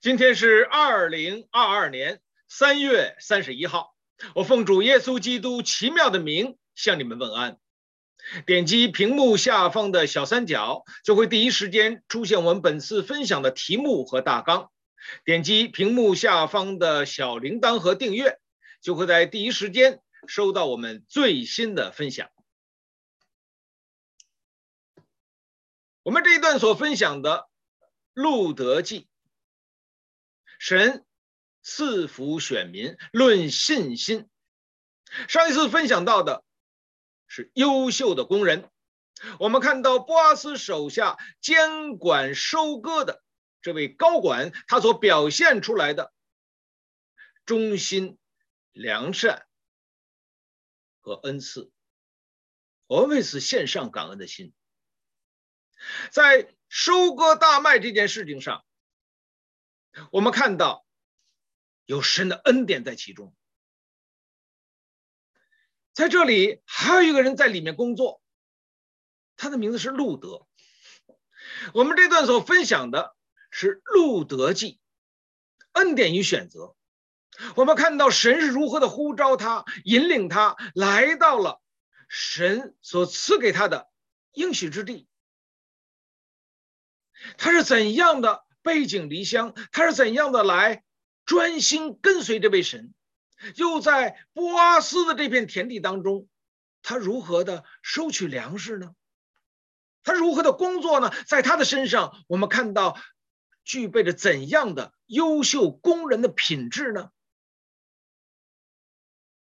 今天是二零二二年三月三十一号，我奉主耶稣基督奇妙的名向你们问安。点击屏幕下方的小三角，就会第一时间出现我们本次分享的题目和大纲。点击屏幕下方的小铃铛和订阅，就会在第一时间收到我们最新的分享。我们这一段所分享的《路德记》。神赐福选民，论信心。上一次分享到的是优秀的工人，我们看到波阿斯手下监管收割的这位高管，他所表现出来的忠心、良善和恩赐，我们为此献上感恩的心。在收割大麦这件事情上。我们看到有神的恩典在其中，在这里还有一个人在里面工作，他的名字是路德。我们这段所分享的是路德记，恩典与选择。我们看到神是如何的呼召他，引领他来到了神所赐给他的应许之地，他是怎样的？背井离乡，他是怎样的来专心跟随这位神？又在波阿斯的这片田地当中，他如何的收取粮食呢？他如何的工作呢？在他的身上，我们看到具备着怎样的优秀工人的品质呢？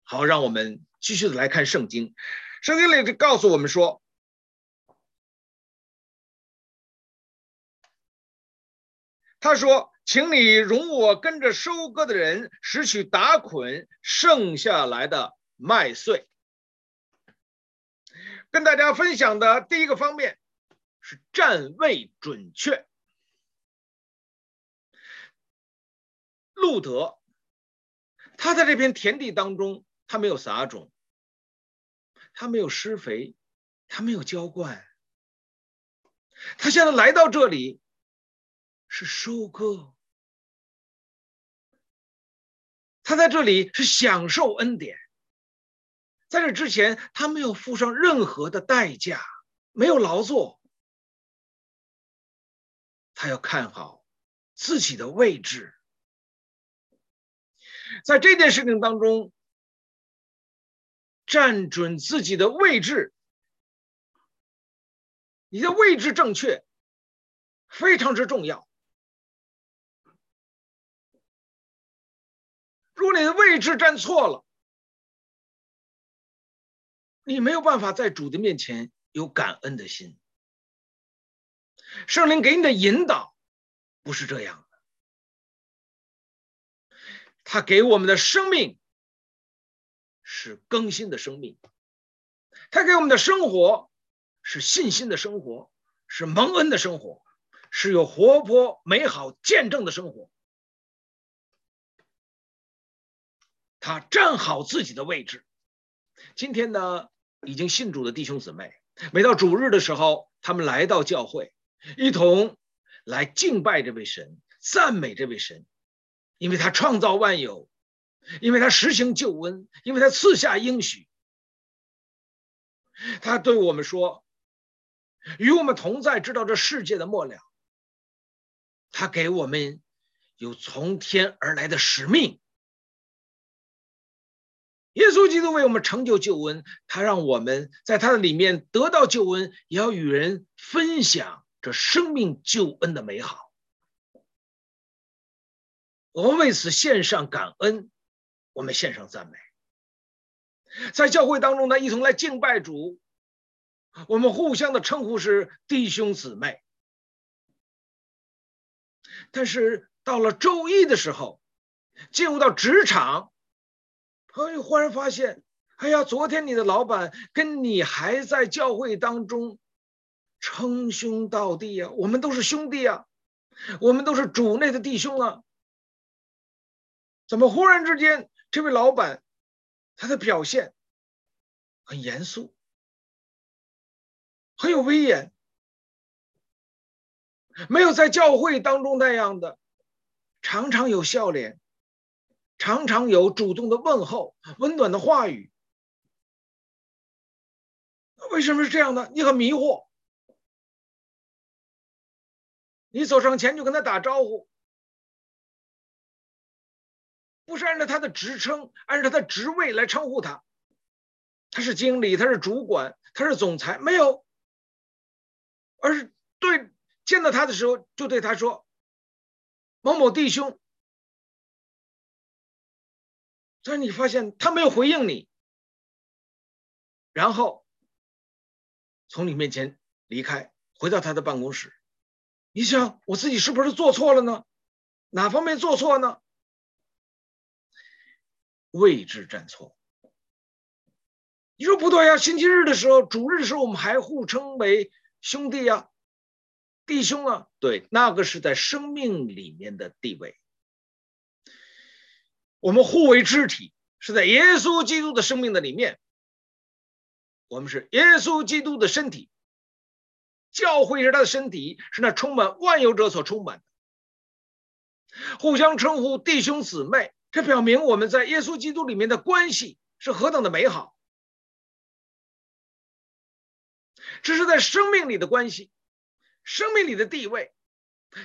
好，让我们继续的来看圣经。圣经里就告诉我们说。他说：“请你容我跟着收割的人拾取打捆剩下来的麦穗。”跟大家分享的第一个方面是站位准确。路德，他在这片田地当中，他没有撒种，他没有施肥，他没有浇灌，他现在来到这里。是收割，他在这里是享受恩典，在这之前他没有付上任何的代价，没有劳作，他要看好自己的位置，在这件事情当中站准自己的位置，你的位置正确，非常之重要。如果你的位置站错了，你没有办法在主的面前有感恩的心。圣灵给你的引导不是这样的，他给我们的生命是更新的生命，他给我们的生活是信心的生活，是蒙恩的生活，是有活泼美好见证的生活。他站好自己的位置。今天呢，已经信主的弟兄姊妹，每到主日的时候，他们来到教会，一同来敬拜这位神，赞美这位神，因为他创造万有，因为他实行救恩，因为他赐下应许。他对我们说：“与我们同在，知道这世界的末了。”他给我们有从天而来的使命。耶稣基督为我们成就救恩，他让我们在他的里面得到救恩，也要与人分享这生命救恩的美好。我们为此献上感恩，我们献上赞美。在教会当中呢，一同来敬拜主，我们互相的称呼是弟兄姊妹。但是到了周一的时候，进入到职场。哎，忽然发现，哎呀，昨天你的老板跟你还在教会当中称兄道弟呀，我们都是兄弟啊，我们都是主内的弟兄啊。怎么忽然之间，这位老板他的表现很严肃，很有威严，没有在教会当中那样的常常有笑脸，常常有主动的问候、温暖的话语。为什么是这样呢？你很迷惑。你走上前就跟他打招呼，不是按照他的职称、按照他的职位来称呼他。他是经理，他是主管，他是总裁，没有，而是对见到他的时候就对他说：“某某弟兄。”但是你发现他没有回应你，然后从你面前离开，回到他的办公室。你想，我自己是不是做错了呢？哪方面做错呢？位置站错。你说不对呀，星期日的时候，主日的时候，我们还互称为兄弟呀、弟兄啊。对，那个是在生命里面的地位。我们互为肢体，是在耶稣基督的生命的里面。我们是耶稣基督的身体，教会是他的身体，是那充满万有者所充满的。互相称呼弟兄姊妹，这表明我们在耶稣基督里面的关系是何等的美好。这是在生命里的关系，生命里的地位。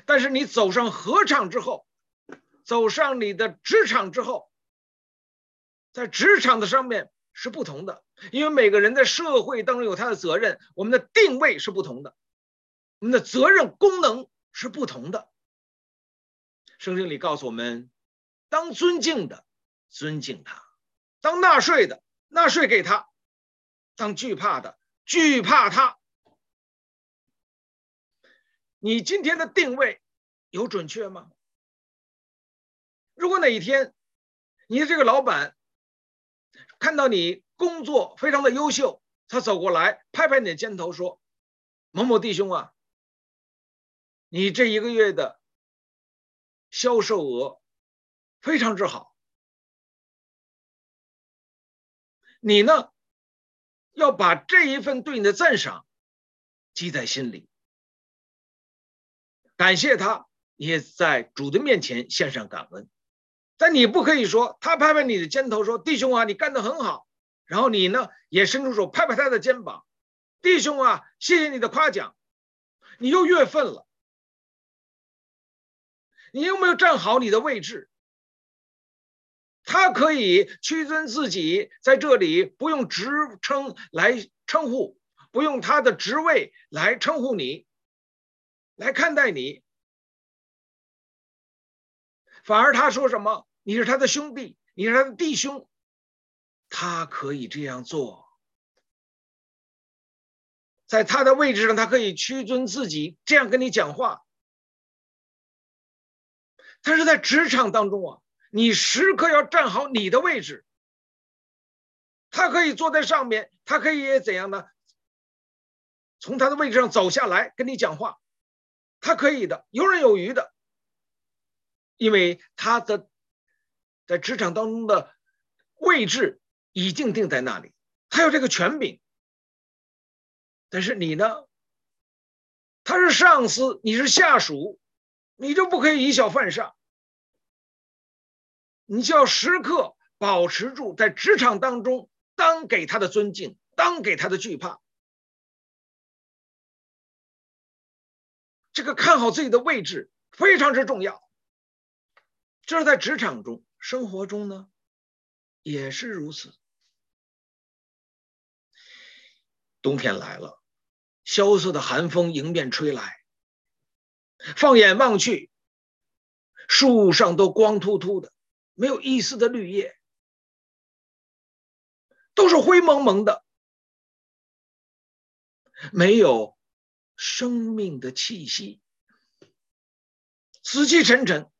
但是你走上合唱之后，走上你的职场之后，在职场的上面是不同的，因为每个人在社会当中有他的责任，我们的定位是不同的，我们的责任功能是不同的。圣经里告诉我们，当尊敬的尊敬他，当纳税的纳税给他，当惧怕的。惧怕他，你今天的定位有准确吗？如果哪一天你的这个老板看到你工作非常的优秀，他走过来拍拍你的肩头说：“某某弟兄啊，你这一个月的销售额非常之好，你呢？”要把这一份对你的赞赏记在心里，感谢他，也在主的面前献上感恩。但你不可以说他拍拍你的肩头说：“弟兄啊，你干得很好。”然后你呢也伸出手拍拍他的肩膀：“弟兄啊，谢谢你的夸奖。”你又越分了，你有没有站好你的位置？他可以屈尊自己，在这里不用职称来称呼，不用他的职位来称呼你，来看待你，反而他说什么？你是他的兄弟，你是他的弟兄，他可以这样做，在他的位置上，他可以屈尊自己，这样跟你讲话。他是在职场当中啊。你时刻要站好你的位置。他可以坐在上面，他可以怎样呢？从他的位置上走下来跟你讲话，他可以的，游刃有余的，因为他的在职场当中的位置已经定在那里，他有这个权柄。但是你呢？他是上司，你是下属，你就不可以以小犯上。你就要时刻保持住，在职场当中，当给他的尊敬，当给他的惧怕。这个看好自己的位置非常之重要。这是在职场中，生活中呢，也是如此。冬天来了，萧瑟的寒风迎面吹来，放眼望去，树上都光秃秃的。没有一丝的绿叶，都是灰蒙蒙的，没有生命的气息，死气沉沉。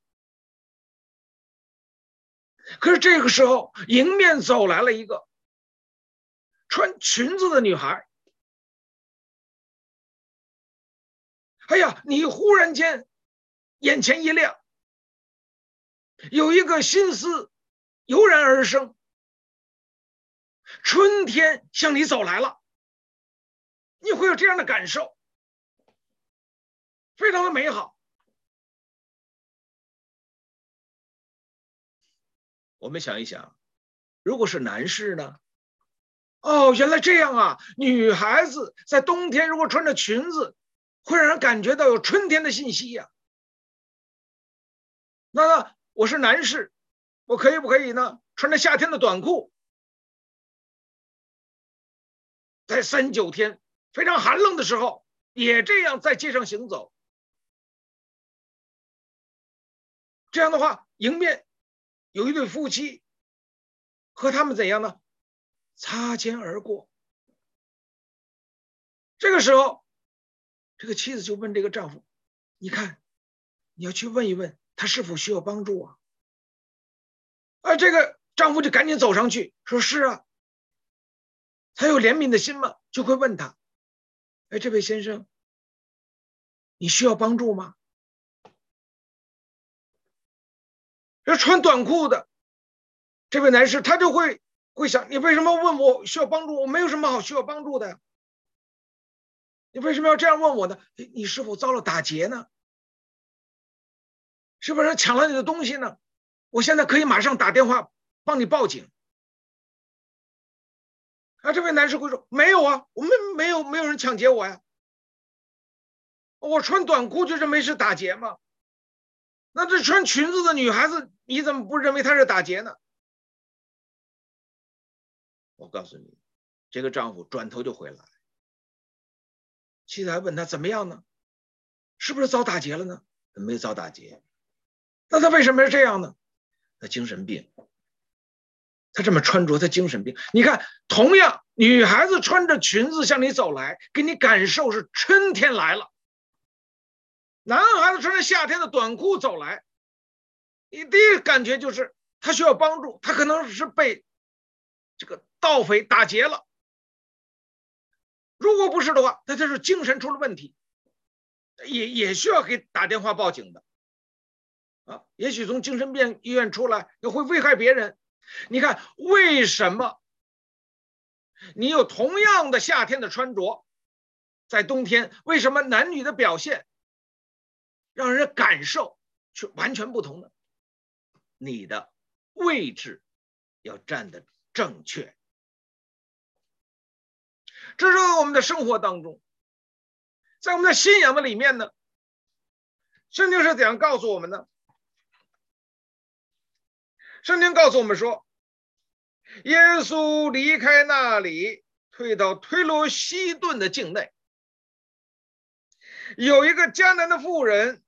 可是这个时候，迎面走来了一个穿裙子的女孩。哎呀，你忽然间眼前一亮。有一个心思油然而生，春天向你走来了，你会有这样的感受，非常的美好。我们想一想，如果是男士呢？哦，原来这样啊！女孩子在冬天如果穿着裙子，会让人感觉到有春天的信息呀。那那我是男士，我可以不可以呢？穿着夏天的短裤，在三九天非常寒冷的时候，也这样在街上行走。这样的话，迎面有一对夫妻，和他们怎样呢？擦肩而过。这个时候，这个妻子就问这个丈夫：“你看，你要去问一问他是否需要帮助啊？”啊，这个丈夫就赶紧走上去说：“是啊。”他有怜悯的心嘛，就会问他：“哎，这位先生，你需要帮助吗？”这穿短裤的这位男士，他就会会想：你为什么问我需要帮助？我没有什么好需要帮助的呀。你为什么要这样问我呢？你是否遭了打劫呢？是不是抢了你的东西呢？我现在可以马上打电话帮你报警。啊，这位男士会说：没有啊，我们没有没有人抢劫我呀。我穿短裤就是没事打劫吗？那这穿裙子的女孩子，你怎么不认为他是打劫呢？我告诉你，这个丈夫转头就回来。妻子还问他怎么样呢？是不是遭打劫了呢？没遭打劫。那他为什么是这样呢？他精神病。他这么穿着，他精神病。你看，同样女孩子穿着裙子向你走来，给你感受是春天来了。男孩子穿着夏天的短裤走来，你第一感觉就是他需要帮助，他可能是被这个盗匪打劫了。如果不是的话，那就是精神出了问题，也也需要给打电话报警的啊。也许从精神病医院出来，又会危害别人。你看，为什么你有同样的夏天的穿着，在冬天，为什么男女的表现让人感受却完全不同呢？你的位置要站得正确。这是我们的生活当中，在我们的信仰的里面呢，圣经是怎样告诉我们的？圣经告诉我们说，耶稣离开那里，退到推罗西顿的境内，有一个迦南的妇人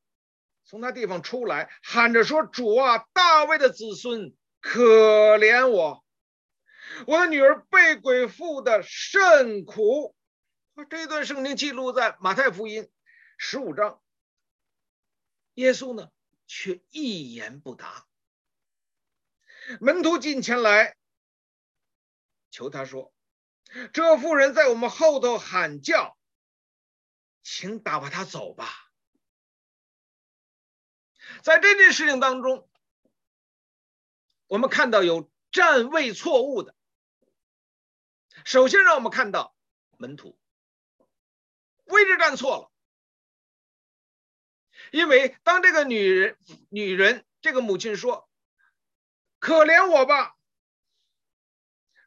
从那地方出来，喊着说：“主啊，大卫的子孙，可怜我。”我的女儿被鬼附的甚苦。这段圣经记录在马太福音十五章。耶稣呢，却一言不答。门徒进前来，求他说：“这妇人在我们后头喊叫，请打发她走吧。”在这件事情当中，我们看到有站位错误的。首先，让我们看到门徒位置站错了，因为当这个女人、女人这个母亲说：“可怜我吧，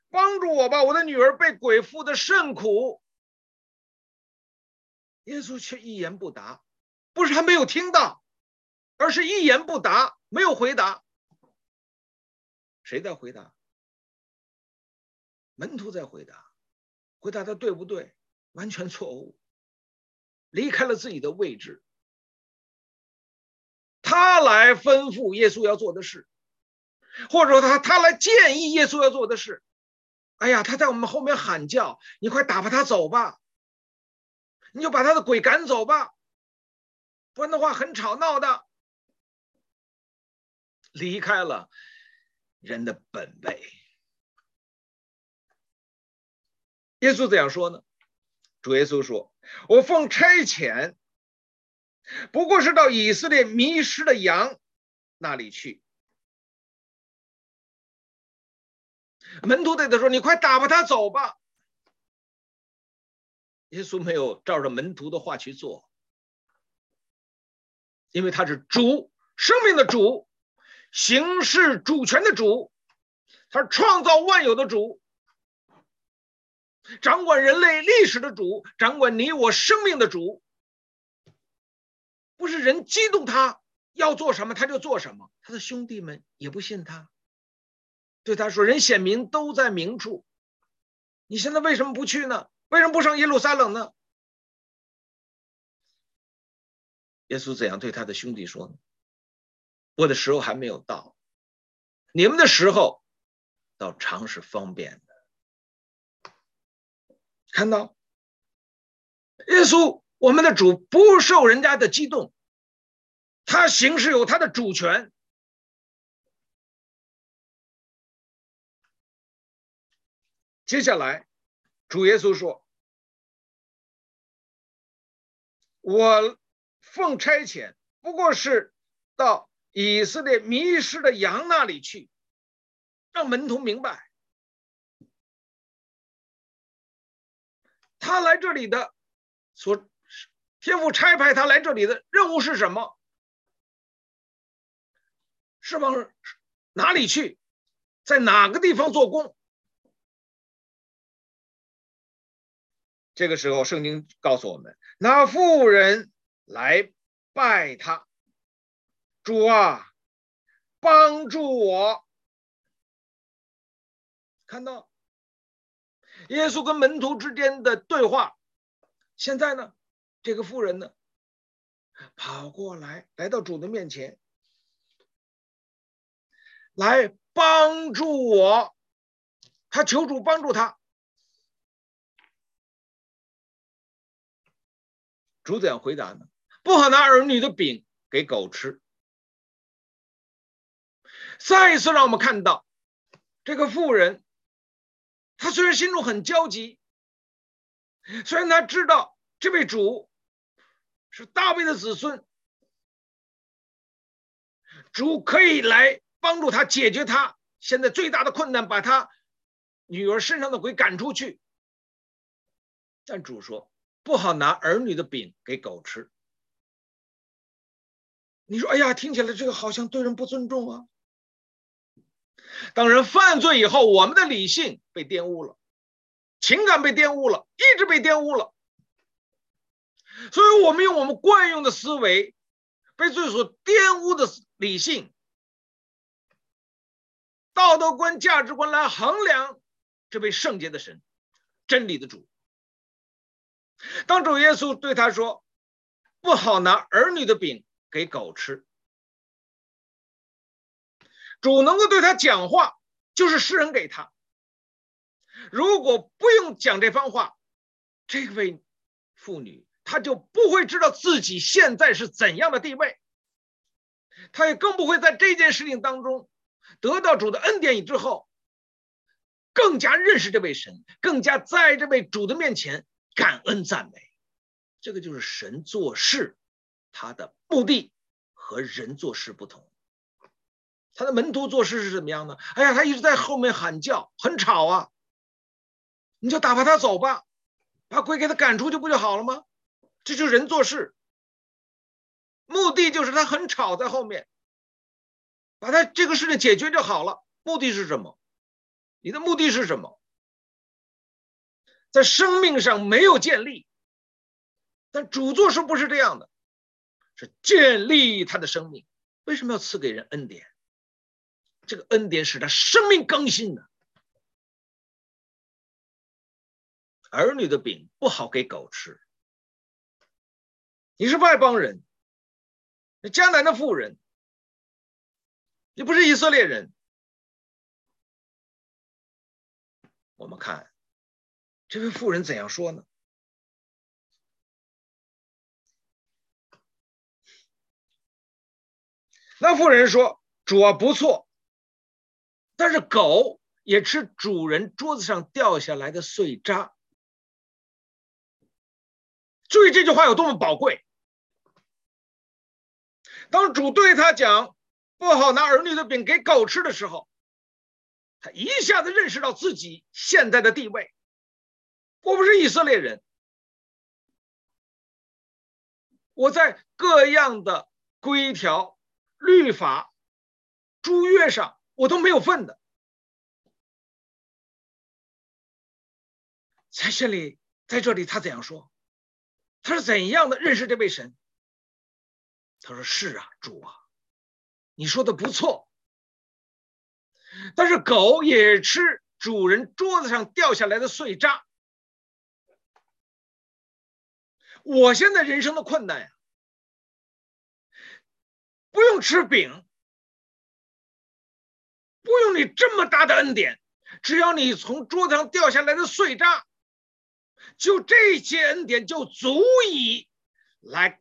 帮助我吧，我的女儿被鬼附的甚苦。”耶稣却一言不答，不是他没有听到，而是一言不答，没有回答。谁在回答？门徒在回答，回答的对不对？完全错误，离开了自己的位置。他来吩咐耶稣要做的事，或者说他他来建议耶稣要做的事。哎呀，他在我们后面喊叫，你快打发他走吧，你就把他的鬼赶走吧，不然的话很吵闹的。离开了人的本位。耶稣怎样说呢？主耶稣说：“我奉差遣，不过是到以色列迷失的羊那里去。”门徒对他说：“你快打发他走吧。”耶稣没有照着门徒的话去做，因为他是主，生命的主，行使主权的主，他是创造万有的主，掌管人类历史的主，掌管你我生命的主。不是人激动他要做什么他就做什么，他的兄弟们也不信他，对他说：“人显明都在明处，你现在为什么不去呢？为什么不上耶路撒冷呢？”耶稣怎样对他的兄弟说呢？我的时候还没有到，你们的时候倒常是方便的。看到耶稣，我们的主不受人家的激动，他行事有他的主权。接下来，主耶稣说：“我。”奉差遣，不过是到以色列迷失的羊那里去，让门徒明白，他来这里的所天父差派他来这里的任务是什么？是往哪里去，在哪个地方做工？这个时候，圣经告诉我们，那妇人。来拜他，主啊，帮助我！看到耶稣跟门徒之间的对话。现在呢，这个妇人呢，跑过来，来到主的面前，来帮助我。他求主帮助他。主怎样回答呢？不好拿儿女的饼给狗吃。再一次让我们看到，这个妇人，她虽然心中很焦急，虽然她知道这位主是大卫的子孙，主可以来帮助他解决他现在最大的困难，把他女儿身上的鬼赶出去。但主说，不好拿儿女的饼给狗吃。你说：“哎呀，听起来这个好像对人不尊重啊！”当人犯罪以后，我们的理性被玷污了，情感被玷污了，意志被玷污了，所以我们用我们惯用的思维，被罪所玷污的理性、道德观、价值观来衡量这位圣洁的神、真理的主。当主耶稣对他说：“不好拿儿女的饼。”给狗吃，主能够对他讲话，就是施恩给他。如果不用讲这番话，这位妇女她就不会知道自己现在是怎样的地位，她也更不会在这件事情当中得到主的恩典以之后，更加认识这位神，更加在这位主的面前感恩赞美。这个就是神做事。他的目的和人做事不同，他的门徒做事是怎么样的？哎呀，他一直在后面喊叫，很吵啊！你就打发他走吧，把鬼给他赶出去不就好了吗？这就是人做事，目的就是他很吵，在后面，把他这个事情解决就好了。目的是什么？你的目的是什么？在生命上没有建立，但主做事不是这样的。是建立他的生命，为什么要赐给人恩典？这个恩典使他生命更新呢。儿女的饼不好给狗吃。你是外邦人，那迦南的妇人，你不是以色列人。我们看这位妇人怎样说呢？那妇人说：“主啊，不错，但是狗也吃主人桌子上掉下来的碎渣。注意这句话有多么宝贵。当主对他讲不好拿儿女的饼给狗吃的时候，他一下子认识到自己现在的地位。我不是以色列人，我在各样的规条。”律法、诸约上，我都没有份的。在这里在这里他怎样说？他是怎样的认识这位神？他说是啊主啊你说的不错。但是狗也吃主人桌子上掉下来的碎渣。我现在人生的困难呀不用吃饼不用你这么大的恩典，只要你从桌子上掉下来的碎渣，就这些恩典就足以来。”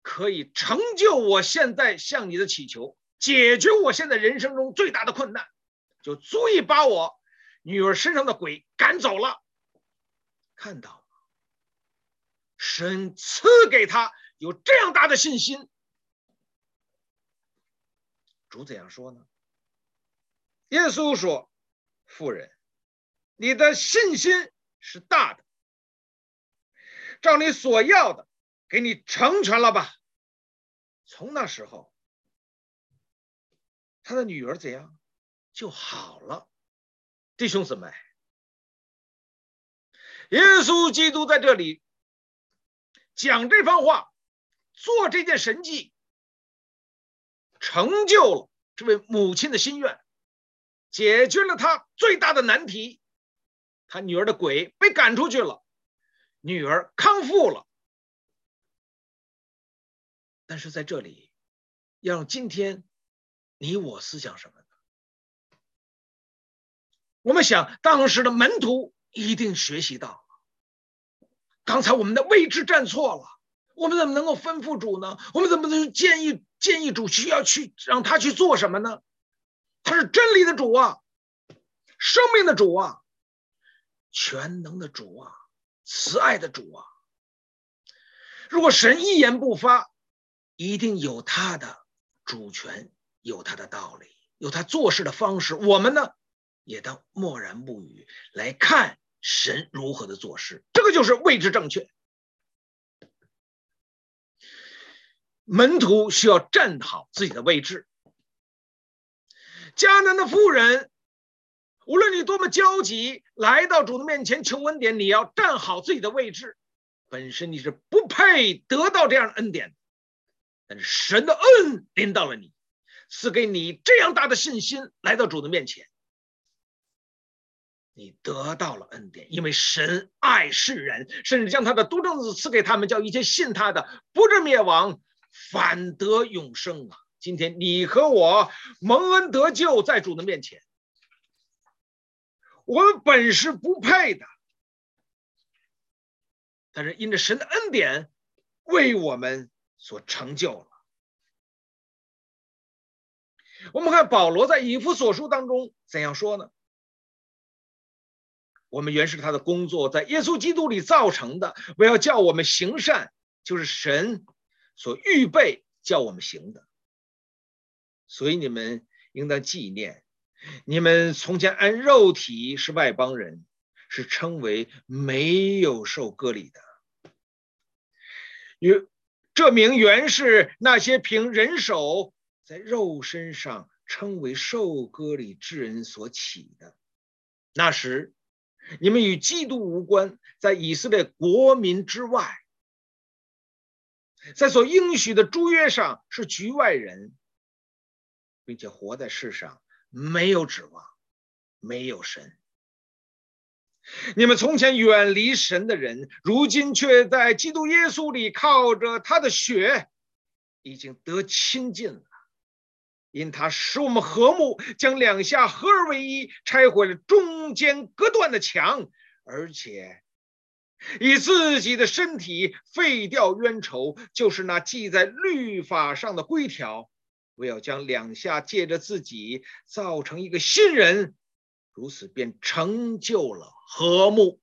可以成就我现在向你的祈求，解决我现在人生中最大的困难，就足以把我女儿身上的鬼赶走了。看到吗？神赐给他有这样大的信心。主怎样说呢？耶稣说：“妇人，你的信心是大的，照你所要的，给你成全了吧。”从那时候，他的女儿怎样就好了？弟兄姊妹，耶稣基督在这里讲这番话，做这件神迹，成就了这位母亲的心愿，解决了他最大的难题，他女儿的鬼被赶出去了，女儿康复了。但是在这里，要让今天你我思想什么呢？我们想当时的门徒一定学习到了。刚才我们的位置站错了，我们怎么能够吩咐主呢？我们怎么能建议建议主需要去让他去做什么呢？他是真理的主啊，生命的主啊，全能的主啊，慈爱的主啊。如果神一言不发，一定有他的主权，有他的道理，有他做事的方式。我们呢，也当默然不语，来看神如何的做事。这个就是位置正确。门徒需要站好自己的位置。迦南的妇人，无论你多么焦急，来到主的面前求恩典，你要站好自己的位置。本身你是不配得到这样的恩典。但是神的恩临到了你，赐给你这样大的信心，来到主的面前，你得到了恩典，因为神爱世人，甚至将他的独生子赐给他们，叫一切信他的不至灭亡，反得永生啊！今天你和我蒙恩得救，在主的面前，我们本是不配的，但是因着神的恩典，为我们。所成就了。我们看保罗在以弗所书当中怎样说呢？我们原是他的工作，在耶稣基督里造成的，为要叫我们行善，就是神所预备叫我们行的。所以你们应当纪念，你们从前按肉体是外邦人，是称为没有受割礼的。与这名原是那些凭人手在肉身上称为受割礼之人所起的。那时，你们与基督无关，在以色列国民之外，在所应许的诸约上是局外人，并且活在世上没有指望，没有神。你们从前远离神的人，如今却在基督耶稣里靠着他的血，已经得亲近了。因他使我们和睦，将两下合而为一，拆毁了中间隔断的墙，而且以自己的身体废掉冤仇，就是那记在律法上的规条，为要将两下借着自己造成一个新人。如此便成就了和睦。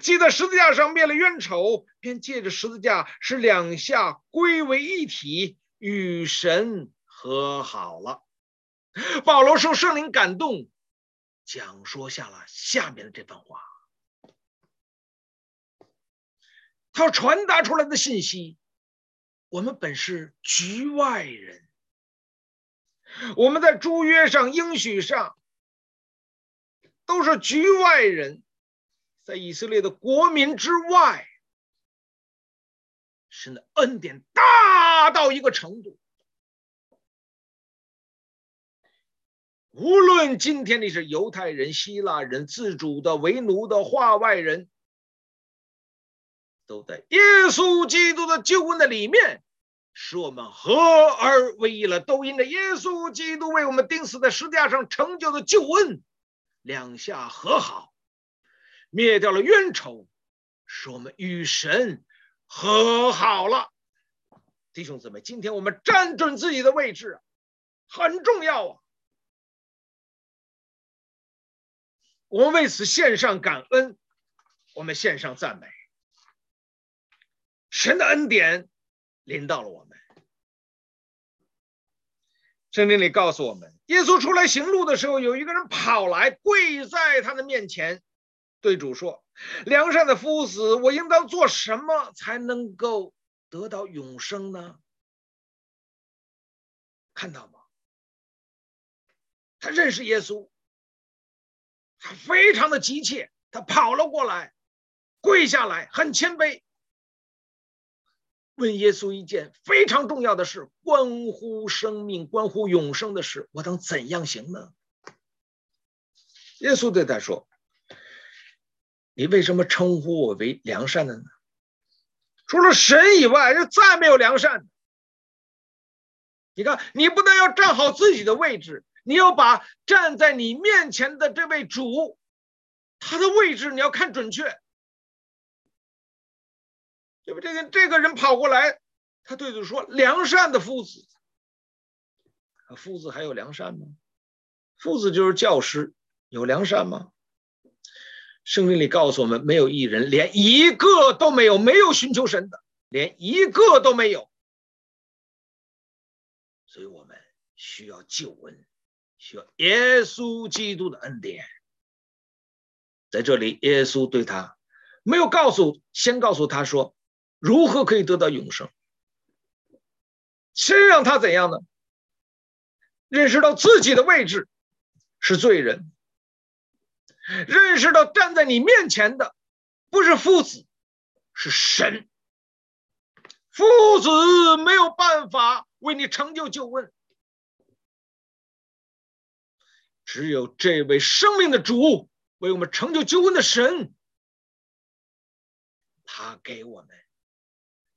既在十字架上灭了冤仇，便借着十字架使两下归为一体，与神和好了。保罗受圣灵感动，讲说下了下面的这番话。他传达出来的信息：我们本是局外人，我们在诸约上应许上。都是局外人，在以色列的国民之外，神的恩典大到一个程度。无论今天你是犹太人、希腊人、自主的、为奴的、化外人，都在耶稣基督的救恩的里面，使我们合而为一了。都因着耶稣基督为我们钉死在十字架上成就的救恩，两下和好，灭掉了冤仇，使我们与神和好了。弟兄姊妹，今天我们站准自己的位置，很重要啊。我们为此献上感恩，我们献上赞美。神的恩典临到了我们。圣经里告诉我们，耶稣出来行路的时候，有一个人跑来跪在他的面前，对主说：“良善的夫子，我应当做什么才能够得到永生呢？”看到吗？他认识耶稣。他非常的急切，他跑了过来，跪下来，很谦卑，问耶稣一件非常重要的事，关乎生命、关乎永生的事，我当怎样行呢？耶稣对他说：“你为什么称呼我为良善的呢？除了神以外，就再没有良善。你看，你不但要站好自己的位置。”你要把站在你面前的这位主，他的位置你要看准确。对不？这个这个人跑过来，他对主说：“良善的夫子。”夫子还有良善吗？夫子就是教师，有良善吗？圣经里告诉我们，没有一人，连一个都没有，没有寻求神的，连一个都没有。所以我们需要救恩。需要耶稣基督的恩典，在这里，耶稣对他没有告诉，先告诉他说如何可以得到永生，先让他怎样呢？认识到自己的位置是罪人，认识到站在你面前的不是父子，是神，父子没有办法为你成就救恩。只有这位生命的主为我们成就救恩的神，他给我们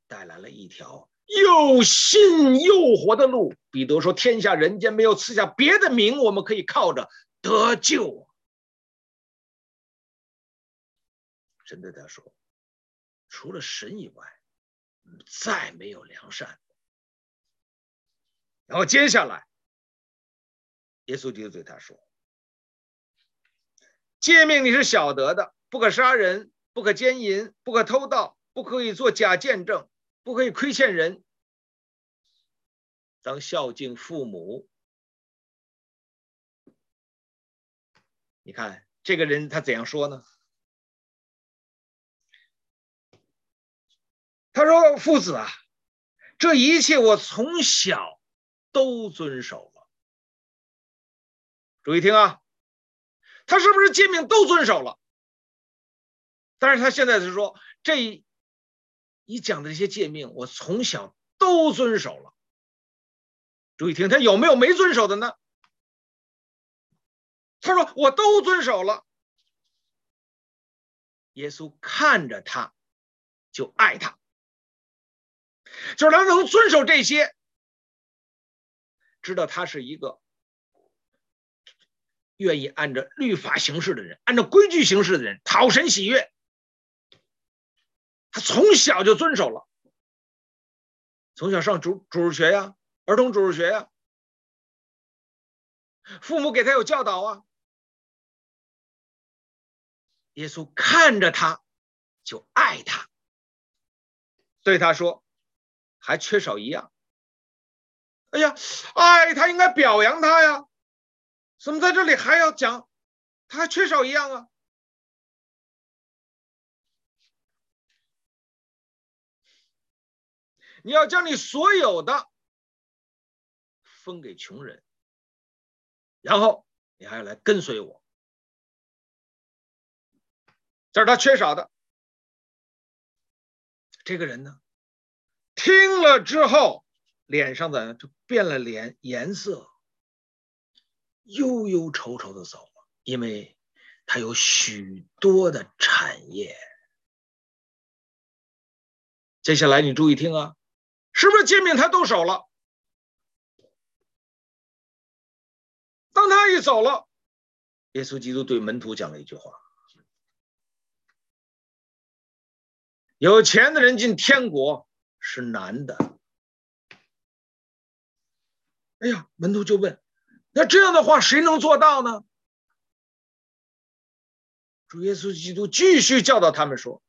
带来了一条又新又活的路。彼得说：“天下人间没有赐下别的名，我们可以靠着得救。”神对他说：“除了神以外，再没有良善。”然后接下来，耶稣就对他说。诫命你是晓得的，不可杀人，不可奸淫，不可偷盗，不可以做假见证，不可以亏欠人，当孝敬父母。你看这个人他怎样说呢？他说：“父子啊，这一切我从小都遵守了。”注意听啊。他是不是诫命都遵守了？但是他现在是说，这你讲的这些诫命，我从小都遵守了。注意听，他有没有没遵守的呢？他说我都遵守了。耶稣看着他，就爱他，就是他能遵守这些，知道他是一个。愿意按照律法行事的人，按照规矩行事的人，讨神喜悦。他从小就遵守了，从小上主主日学呀，儿童主日学呀，父母给他有教导啊。耶稣看着他，就爱他，对他说，还缺少一样。哎呀，爱他应该表扬他呀。怎么在这里还要讲？他还缺少一样啊！你要将你所有的分给穷人，然后你还要来跟随我。这是他缺少的。这个人呢，听了之后，脸上的就变了脸颜色，忧忧愁愁的走了，因为他有许多的产业。接下来你注意听啊，是不是诫命他都守了？当他一走了，耶稣基督对门徒讲了一句话。有钱的人进天国是难的。哎呀，门徒就问：“那这样的话，谁能做到呢？”主耶稣基督继续教导他们说：“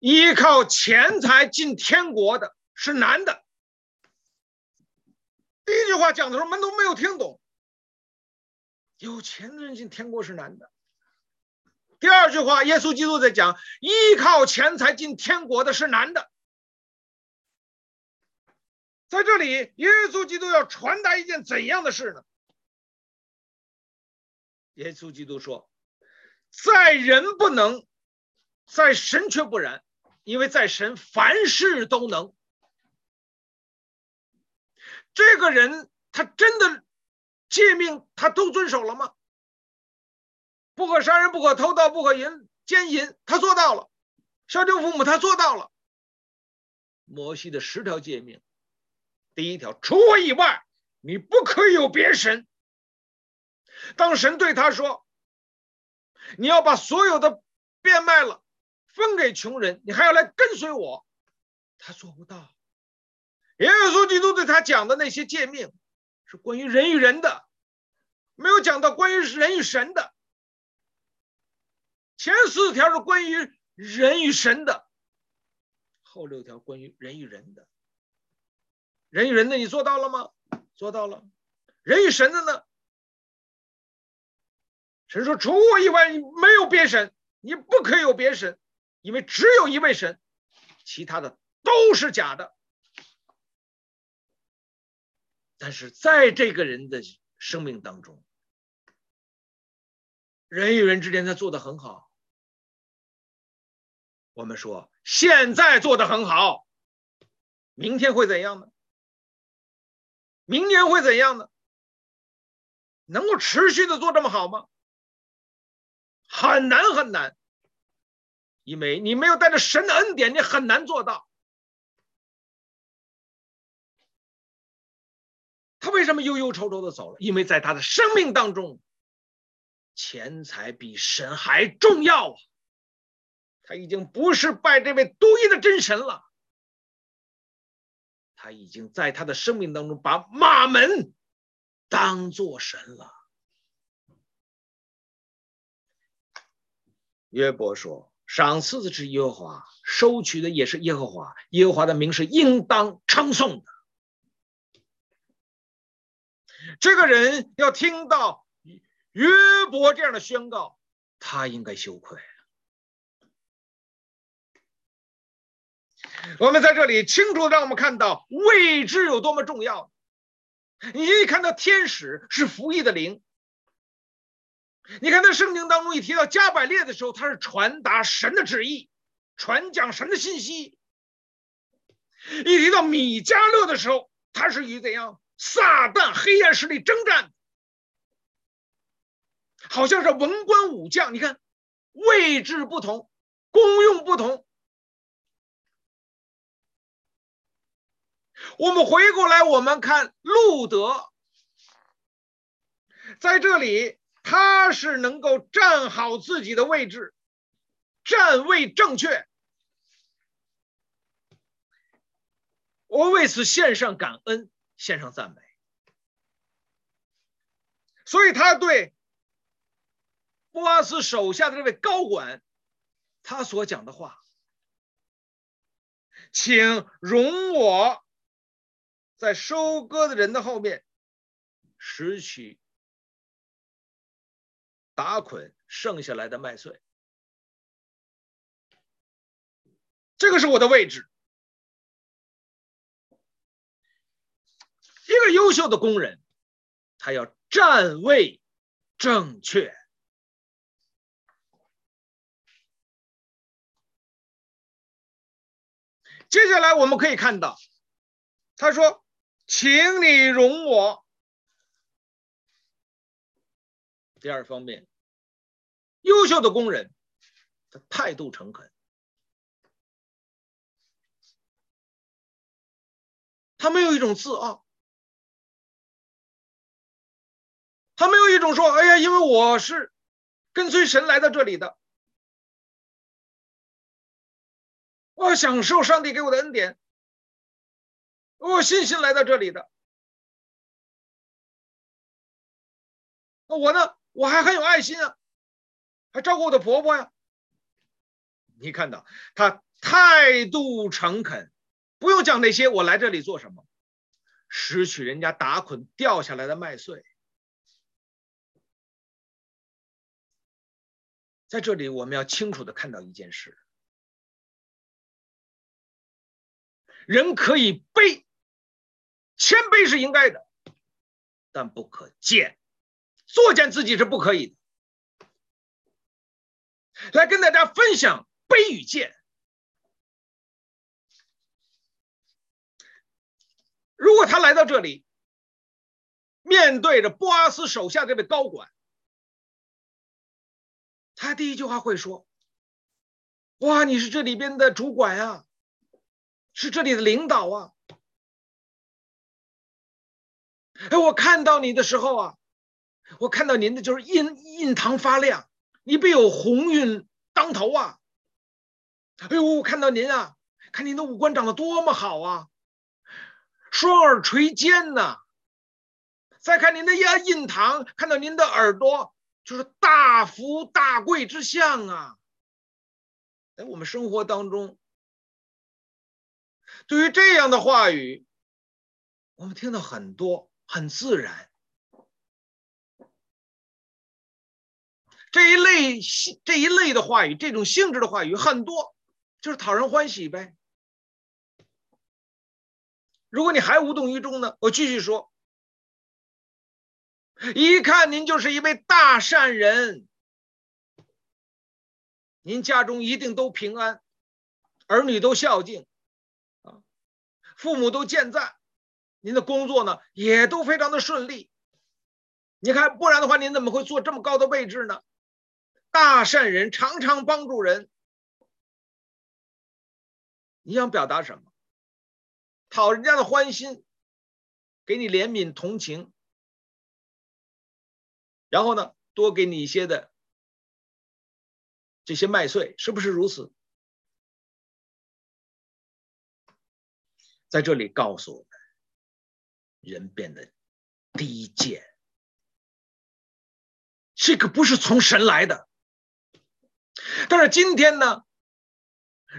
依靠钱财进天国的是难的。”第一句话讲的时候，门徒没有听懂。有钱的人进天国是难的。第二句话，耶稣基督在讲，依靠钱财进天国的是难的。在这里，耶稣基督要传达一件怎样的事呢？耶稣基督说，在人不能，在神却不然，因为在神凡事都能。这个人他真的诫命他都遵守了吗？不可杀人，不可偷盗，不可淫奸淫，他做到了；孝敬父母，他做到了。摩西的十条诫命，第一条，除我以外，你不可以有别神。当神对他说：“你要把所有的变卖了，分给穷人，你还要来跟随我。”他做不到。耶稣基督对他讲的那些诫命，是关于人与人的，没有讲到关于人与神的。前四条是关于人与神的，后六条关于人与人的。人与人的你做到了吗？做到了。人与神的呢？神说：“除我以外，没有别神，你不可以有别神，因为只有一位神，其他的都是假的。”但是在这个人的生命当中，人与人之间他做得很好。我们说现在做得很好，明天会怎样呢？明年会怎样呢？能够持续的做这么好吗？很难很难，因为你没有带着神的恩典，你很难做到。他为什么忧忧愁愁的走了？因为在他的生命当中，钱财比神还重要啊。他已经不是拜这位独一的真神了，他已经在他的生命当中把马门当做神了。约伯说：“赏赐的是耶和华，收取的也是耶和华，耶和华的名是应当称颂的。”这个人要听到约伯这样的宣告，他应该羞愧。我们在这里清楚的让我们看到未知有多么重要。你一看到天使是服役的灵，你看在圣经当中一提到加百列的时候，他是传达神的旨意，传讲神的信息；一提到米迦勒的时候，他是与怎样撒旦黑暗势力征战，好像是文官武将。你看位置不同，功用不同。我们回过来，我们看路德，在这里他是能够站好自己的位置，站位正确。我为此献上感恩，献上赞美。所以他对波阿斯手下的这位高管，他所讲的话，请容我。在收割的人的后面，拾取打捆剩下来的麦穗，这个是我的位置。一个优秀的工人他要站位正确。接下来我们可以看到他说请你容我。第二方面优秀的工人他态度诚恳。他没有一种自傲他没有一种说：“哎呀，因为我是跟随神来到这里的。”我享受上帝给我的恩典，我信心来到这里的。那我呢，我还很有爱心啊，还照顾我的婆婆呀。你看到他态度诚恳，不用讲那些，我来这里做什么？拾取人家打捆掉下来的麦穗。在这里，我们要清楚的看到一件事。人可以卑，谦卑是应该的，但不可贱，作贱自己是不可以的。来跟大家分享卑与贱。如果他来到这里，面对着波阿斯手下这位高管，他第一句话会说：“哇，你是这里边的主管啊！”是这里的领导啊！哎，我看到你的时候啊，我看到您的就是印印堂发亮，你必有鸿运当头啊！哎呦，我看到您啊，看您的五官长得多么好啊，双耳垂肩呐！再看您的呀印堂，看到您的耳朵就是大福大贵之相啊！在我们生活当中。对于这样的话语，我们听到很多，很自然。这一类这一类的话语，这种性质的话语很多，就是讨人欢喜呗。如果你还无动于衷呢，我继续说。一看您就是一位大善人，您家中一定都平安，儿女都孝敬。啊父母都健在，您的工作呢也都非常的顺利。你看，不然的话，您怎么会坐这么高的位置呢？大善人常常帮助人。你想表达什么？讨人家的欢心，给你怜悯同情，然后呢，多给你一些的这些麦穗，是不是如此？在这里告诉我们，人变得低贱，这个不是从神来的。但是今天呢，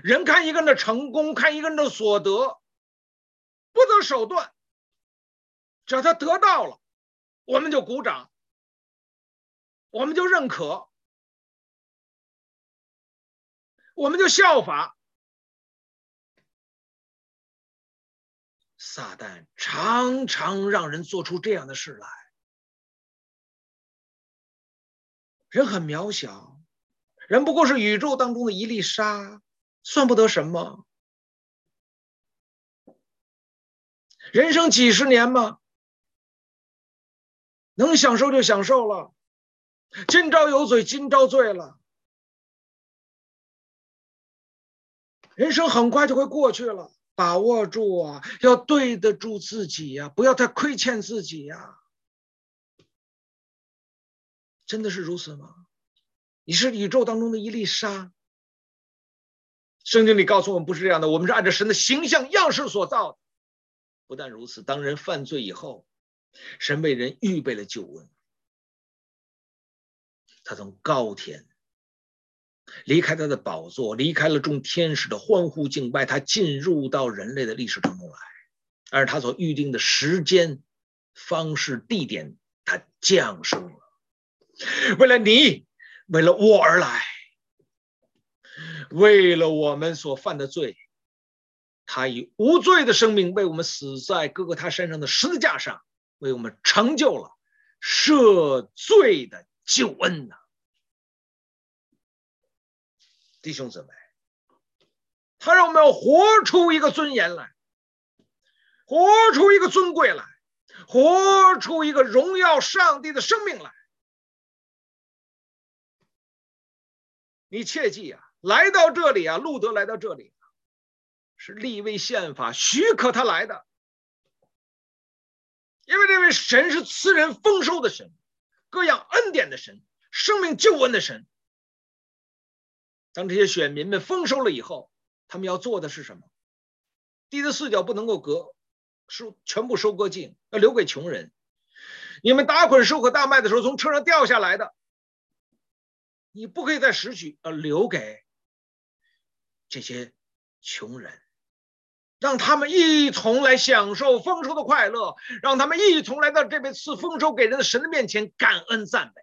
人看一个人的成功，看一个人的所得，不择手段，只要他得到了，我们就鼓掌，我们就认可，我们就效法。撒旦常常让人做出这样的事来，人很渺小，人不过是宇宙当中的一粒沙，算不得什么。人生几十年嘛，能享受就享受了，今朝有酒今朝醉了，人生很快就会过去了。把握住啊，要对得住自己呀，不要太亏欠自己呀。真的是如此吗？你是宇宙当中的一粒沙。圣经里告诉我们不是这样的，我们是按照神的形象样式所造的。不但如此，当人犯罪以后，神为人预备了救恩。他从高天。离开他的宝座，离开了众天使的欢呼敬拜，他进入到人类的历史当中来，而他所预定的时间、方式、地点，他降生了，为了你，为了我而来，为了我们所犯的罪，他以无罪的生命为我们死在各各他身上的十字架上，为我们成就了赦罪的救恩呐。弟兄姊妹，他让我们要活出一个尊严来，活出一个尊贵来，活出一个荣耀上帝的生命来。你切记啊，来到这里啊，路德来到这里，是利未宪法许可他来的，因为这位神是赐人丰收的神，各样恩典的神，生命救恩的神。当这些选民们丰收了以后，他们要做的是什么？地的四角不能够割，收全部收割尽，要留给穷人。你们打捆收割大麦的时候，从车上掉下来的。你不可以再拾取，要留给这些穷人，让他们一同来享受丰收的快乐，让他们一同来到这位赐丰收给人的神的面前感恩赞美。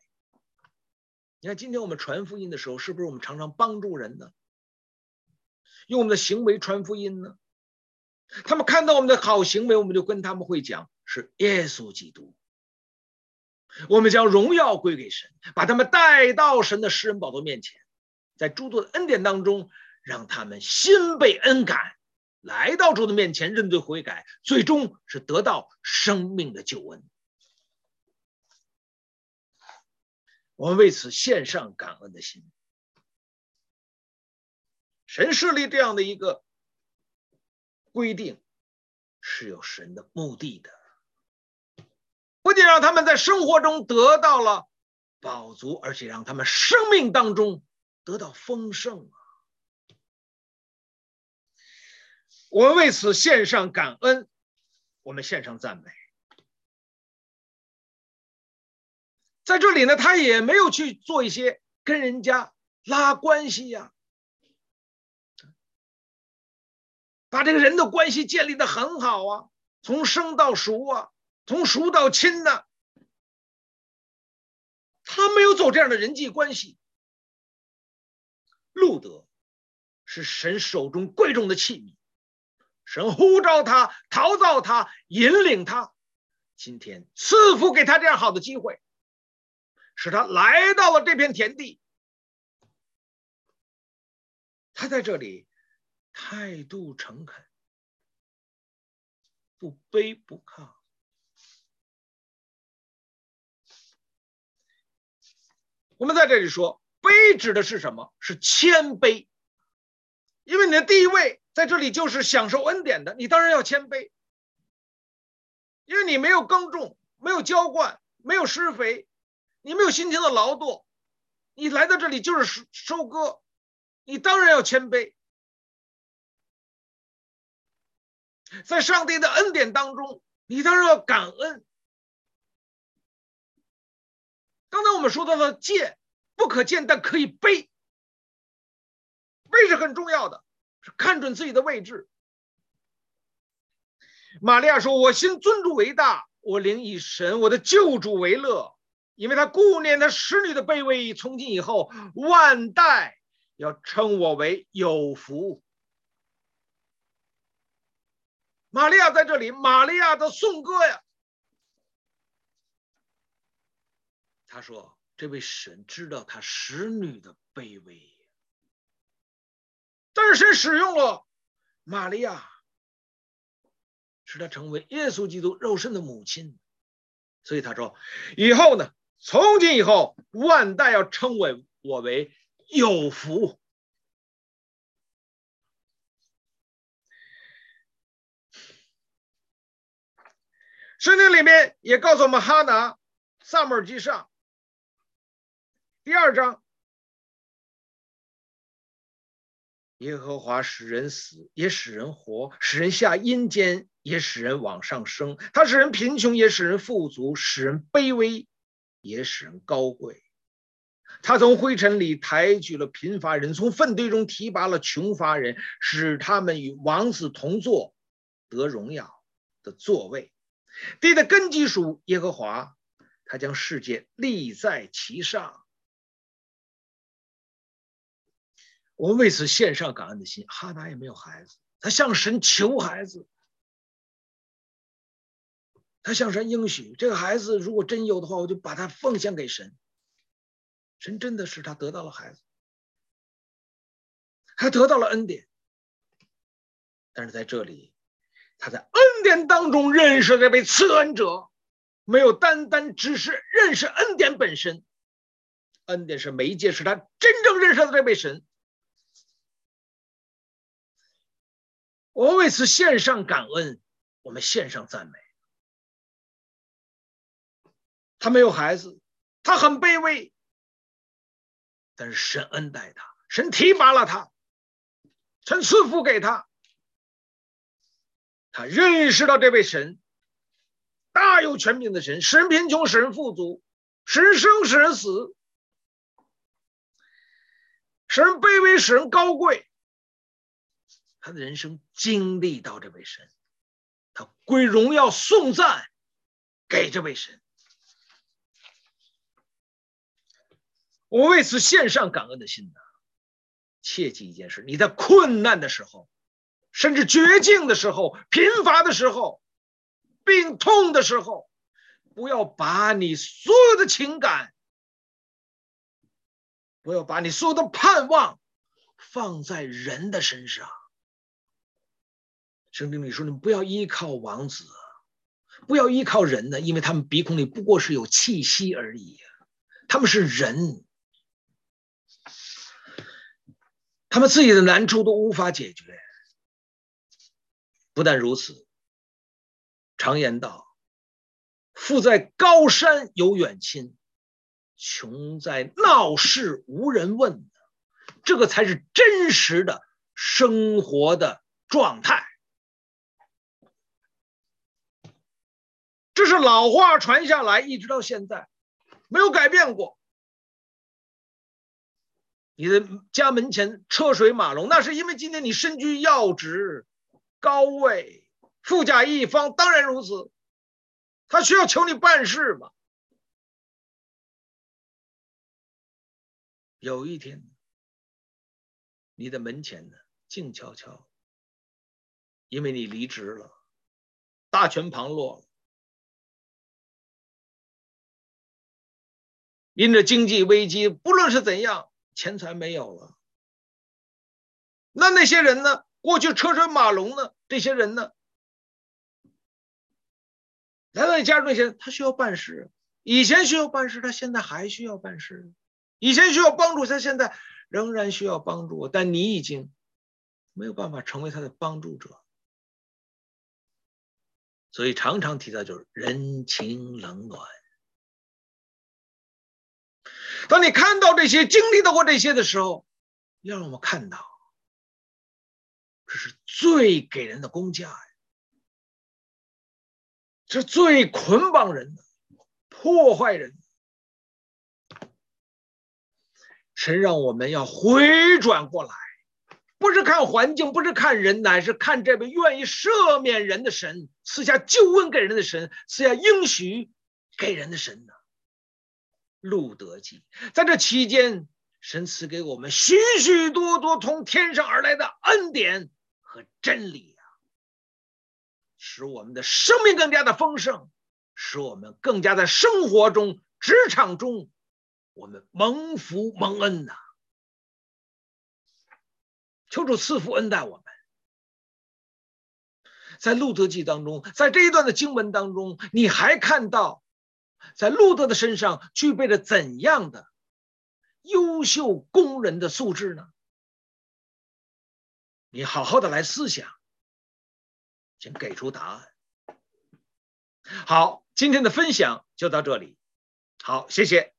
你看，今天我们传福音的时候，是不是我们常常帮助人呢？用我们的行为传福音呢？他们看到我们的好行为，我们就跟他们会讲是耶稣基督。我们将荣耀归给神，把他们带到神的施恩宝座面前，在诸多的恩典当中，让他们心被恩感，来到主的面前认罪悔改，最终是得到生命的救恩。我们为此献上感恩的心。神设立这样的一个规定，是有神的目的的。不仅让他们在生活中得到了饱足，而且让他们生命当中得到丰盛啊！我们为此献上感恩，我们献上赞美。在这里呢，他也没有去做一些跟人家拉关系呀，把这个人的关系建立的很好啊，从生到熟啊。从熟到亲呢，他没有走这样的人际关系。路德是神手中贵重的器皿，神呼召他、陶造他、引领他，今天赐福给他这样好的机会，使他来到了这片田地。他在这里态度诚恳，不卑不亢。我们在这里说，卑指的是什么？是谦卑，因为你的地位在这里就是享受恩典的，你当然要谦卑。因为你没有耕种，没有浇灌，没有施肥，你没有辛勤的劳动，你来到这里就是收收割，你当然要谦卑。在上帝的恩典当中，你当然要感恩。刚才我们说到了见，不可见但可以卑，卑是很重要的，看准自己的位置。玛利亚说：“我心尊主为大，我灵以神我的救主为乐，因为他顾念他使女的卑微，从今以后万代要称我为有福。”玛利亚在这里，玛利亚的颂歌呀。他说：“这位神知道他使女的卑微，但是谁使用了玛利亚，使她成为耶稣基督肉身的母亲。所以他说，以后呢，从今以后，万代要称为我为有福。圣经里面也告诉我们，哈拿撒母耳记上。”第二章，耶和华使人死，也使人活；使人下阴间，也使人往上升。他使人贫穷，也使人富足；使人卑微，也使人高贵。他从灰尘里抬举了贫乏人，从粪堆中提拔了穷乏人，使他们与王子同坐，得荣耀的座位。地的根基属耶和华，他将世界立在其上。我们为此献上感恩的心。哈达也没有孩子，他向神求孩子，他向神应许，这个孩子如果真有的话，我就把他奉献给神。神真的使他得到了孩子，他得到了恩典。但是在这里，他在恩典当中认识这位赐恩者，没有单单只是认识恩典本身，恩典是媒介，是他真正认识的这位神。我为此献上感恩，我们献上赞美。他没有孩子，他很卑微，但是神恩待他，神提拔了他，神赐福给他。他认识到这位神，大有权柄的神，使人贫穷，使人富足，使人生，使人死，使人卑微，使人高贵。他的人生经历到这位神，他归荣耀颂赞给这位神。我为此献上感恩的心呐！切记一件事：你在困难的时候，甚至绝境的时候、贫乏的时候、病痛的时候，不要把你所有的情感，不要把你所有的盼望放在人的身上。圣经里说：“你们不要依靠王子，不要依靠人呢，因为他们鼻孔里不过是有气息而已，他们是人，他们自己的难处都无法解决。不但如此，常言道：‘富在高山有远亲，穷在闹市无人问’，这个才是真实的生活的状态。”这是老话传下来，一直到现在没有改变过。你的家门前车水马龙，那是因为今天你身居要职、高位、富甲一方，当然如此。他需要求你办事嘛。有一天，你的门前呢，静悄悄，因为你离职了，大权旁落了。因着经济危机，不论是怎样，钱财没有了。那那些人呢？过去车水马龙呢？这些人呢？来到你家中那些人，他需要办事。以前需要办事，他现在还需要办事。以前需要帮助，他现在仍然需要帮助。但你已经没有办法成为他的帮助者，所以常常提到就是人情冷暖。当你看到这些、经历到过这些的时候，要让我们看到，这是最给人的工价呀，这是最捆绑人的、破坏人的。神让我们要回转过来，不是看环境，不是看人，乃是看这位愿意赦免人的神，赐下救恩给人的神，赐下应许给人的神呢。路德记，在这期间，神赐给我们许许多多从天上而来的恩典和真理啊，使我们的生命更加的丰盛，使我们更加在生活中、职场中，我们蒙福蒙恩呐、求主赐福恩待我们。在路德记当中，在这一段的经文当中，你还看到。在路德的身上具备了怎样的优秀工人的素质呢？你好好的来思想，请给出答案。好，今天的分享就到这里。好，谢谢。